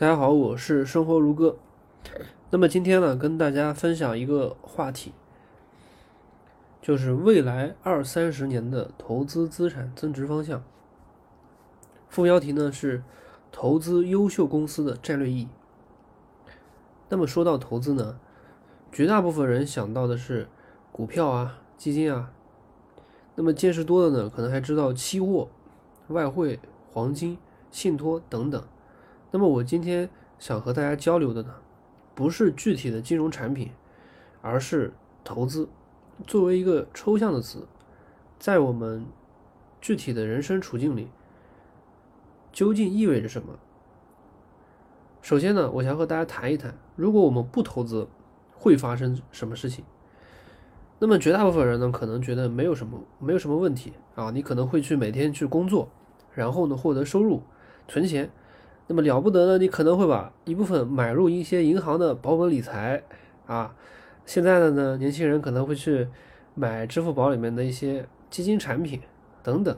大家好，我是生活如歌。那么今天呢，跟大家分享一个话题，就是未来二三十年的投资资产增值方向。副标题呢是投资优秀公司的战略意义。那么说到投资呢，绝大部分人想到的是股票啊、基金啊。那么见识多的呢，可能还知道期货、外汇、黄金、信托等等。那么我今天想和大家交流的呢，不是具体的金融产品，而是投资。作为一个抽象的词，在我们具体的人生处境里，究竟意味着什么？首先呢，我想和大家谈一谈，如果我们不投资，会发生什么事情？那么绝大部分人呢，可能觉得没有什么，没有什么问题啊。你可能会去每天去工作，然后呢获得收入，存钱。那么了不得呢？你可能会把一部分买入一些银行的保本理财啊。现在的呢，年轻人可能会去买支付宝里面的一些基金产品等等。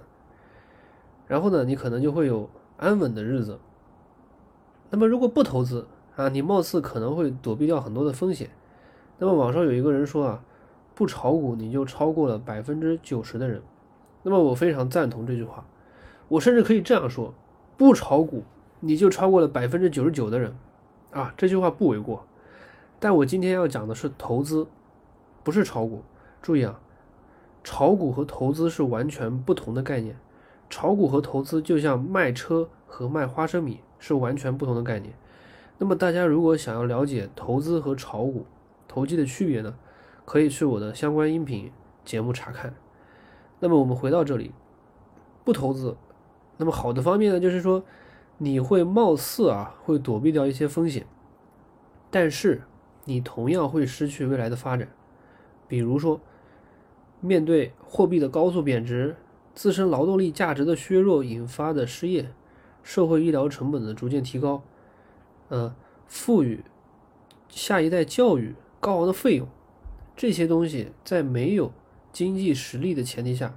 然后呢，你可能就会有安稳的日子。那么如果不投资啊，你貌似可能会躲避掉很多的风险。那么网上有一个人说啊，不炒股你就超过了百分之九十的人。那么我非常赞同这句话。我甚至可以这样说，不炒股。你就超过了百分之九十九的人，啊，这句话不为过。但我今天要讲的是投资，不是炒股。注意啊，炒股和投资是完全不同的概念。炒股和投资就像卖车和卖花生米是完全不同的概念。那么大家如果想要了解投资和炒股投机的区别呢，可以去我的相关音频节目查看。那么我们回到这里，不投资，那么好的方面呢，就是说。你会貌似啊会躲避掉一些风险，但是你同样会失去未来的发展。比如说，面对货币的高速贬值、自身劳动力价值的削弱引发的失业、社会医疗成本的逐渐提高，呃，赋予下一代教育高昂的费用，这些东西在没有经济实力的前提下，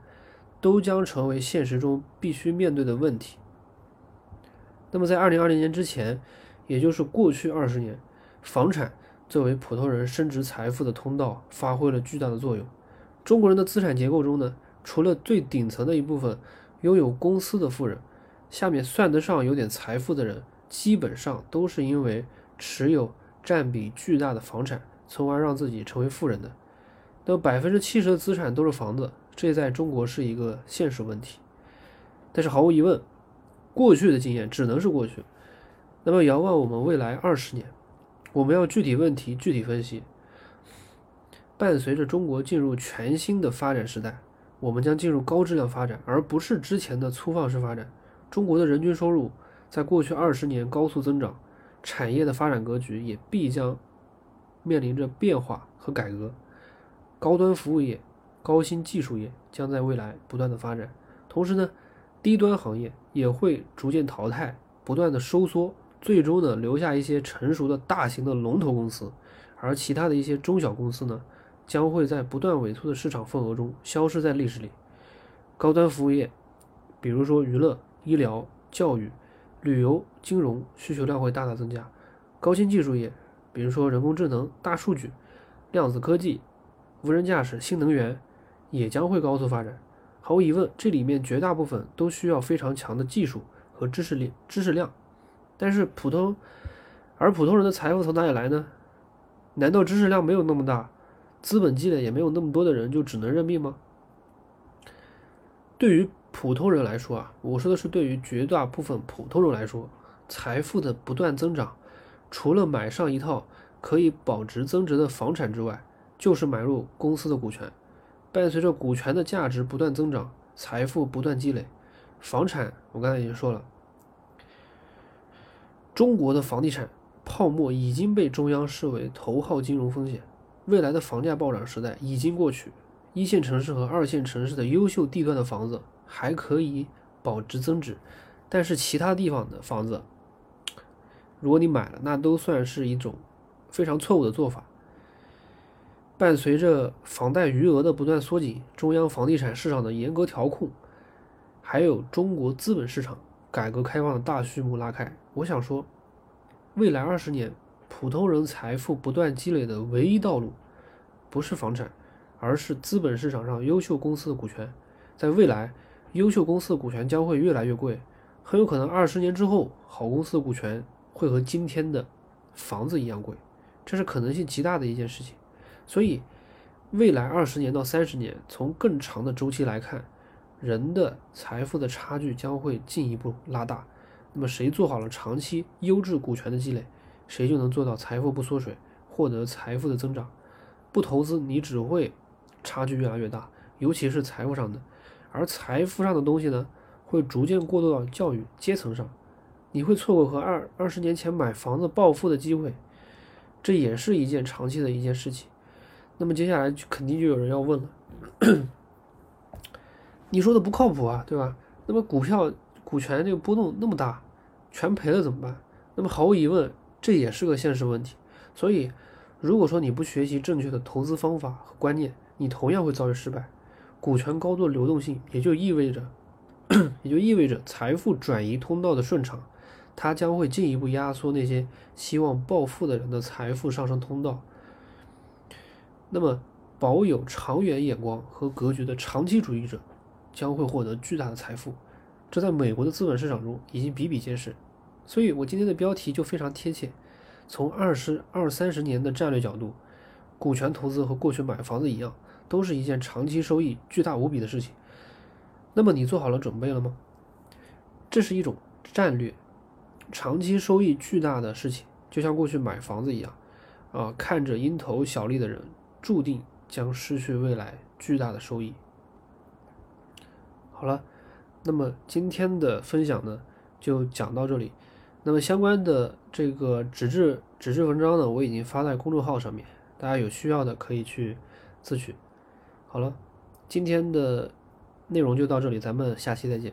都将成为现实中必须面对的问题。那么，在二零二零年之前，也就是过去二十年，房产作为普通人升值财富的通道，发挥了巨大的作用。中国人的资产结构中呢，除了最顶层的一部分拥有公司的富人，下面算得上有点财富的人，基本上都是因为持有占比巨大的房产，从而让自己成为富人的。那百分之七十的资产都是房子，这在中国是一个现实问题。但是毫无疑问。过去的经验只能是过去，那么遥望我们未来二十年，我们要具体问题具体分析。伴随着中国进入全新的发展时代，我们将进入高质量发展，而不是之前的粗放式发展。中国的人均收入在过去二十年高速增长，产业的发展格局也必将面临着变化和改革。高端服务业、高新技术业将在未来不断的发展，同时呢。低端行业也会逐渐淘汰，不断的收缩，最终呢留下一些成熟的大型的龙头公司，而其他的一些中小公司呢，将会在不断萎缩的市场份额中消失在历史里。高端服务业，比如说娱乐、医疗、教育、旅游、金融需求量会大大增加。高新技术业，比如说人工智能、大数据、量子科技、无人驾驶、新能源，也将会高速发展。毫无疑问，这里面绝大部分都需要非常强的技术和知识力、知识量。但是普通，而普通人的财富从哪里来呢？难道知识量没有那么大，资本积累也没有那么多的人就只能认命吗？对于普通人来说啊，我说的是对于绝大部分普通人来说，财富的不断增长，除了买上一套可以保值增值的房产之外，就是买入公司的股权。伴随着股权的价值不断增长，财富不断积累，房产我刚才已经说了，中国的房地产泡沫已经被中央视为头号金融风险，未来的房价暴涨时代已经过去，一线城市和二线城市的优秀地段的房子还可以保值增值，但是其他地方的房子，如果你买了，那都算是一种非常错误的做法。伴随着房贷余额的不断缩紧，中央房地产市场的严格调控，还有中国资本市场改革开放的大序幕拉开，我想说，未来二十年普通人财富不断积累的唯一道路，不是房产，而是资本市场上优秀公司的股权。在未来，优秀公司的股权将会越来越贵，很有可能二十年之后，好公司的股权会和今天的房子一样贵，这是可能性极大的一件事情。所以，未来二十年到三十年，从更长的周期来看，人的财富的差距将会进一步拉大。那么，谁做好了长期优质股权的积累，谁就能做到财富不缩水，获得财富的增长。不投资，你只会差距越来越大，尤其是财富上的。而财富上的东西呢，会逐渐过渡到教育阶层上，你会错过和二二十年前买房子暴富的机会，这也是一件长期的一件事情。那么接下来就肯定就有人要问了，你说的不靠谱啊，对吧？那么股票股权这个波动那么大，全赔了怎么办？那么毫无疑问，这也是个现实问题。所以，如果说你不学习正确的投资方法和观念，你同样会遭遇失败。股权高度流动性也就意味着，也就意味着财富转移通道的顺畅，它将会进一步压缩那些希望暴富的人的财富上升通道。那么，保有长远眼光和格局的长期主义者将会获得巨大的财富，这在美国的资本市场中已经比比皆是。所以我今天的标题就非常贴切，从二十二三十年的战略角度，股权投资和过去买房子一样。都是一件长期收益巨大无比的事情。那么你做好了准备了吗？这是一种战略，长期收益巨大的事情，就像过去买房子一样，啊，看着蝇头小利的人，注定将失去未来巨大的收益。好了，那么今天的分享呢，就讲到这里。那么相关的这个纸质纸质文章呢，我已经发在公众号上面，大家有需要的可以去自取。好了，今天的内容就到这里，咱们下期再见。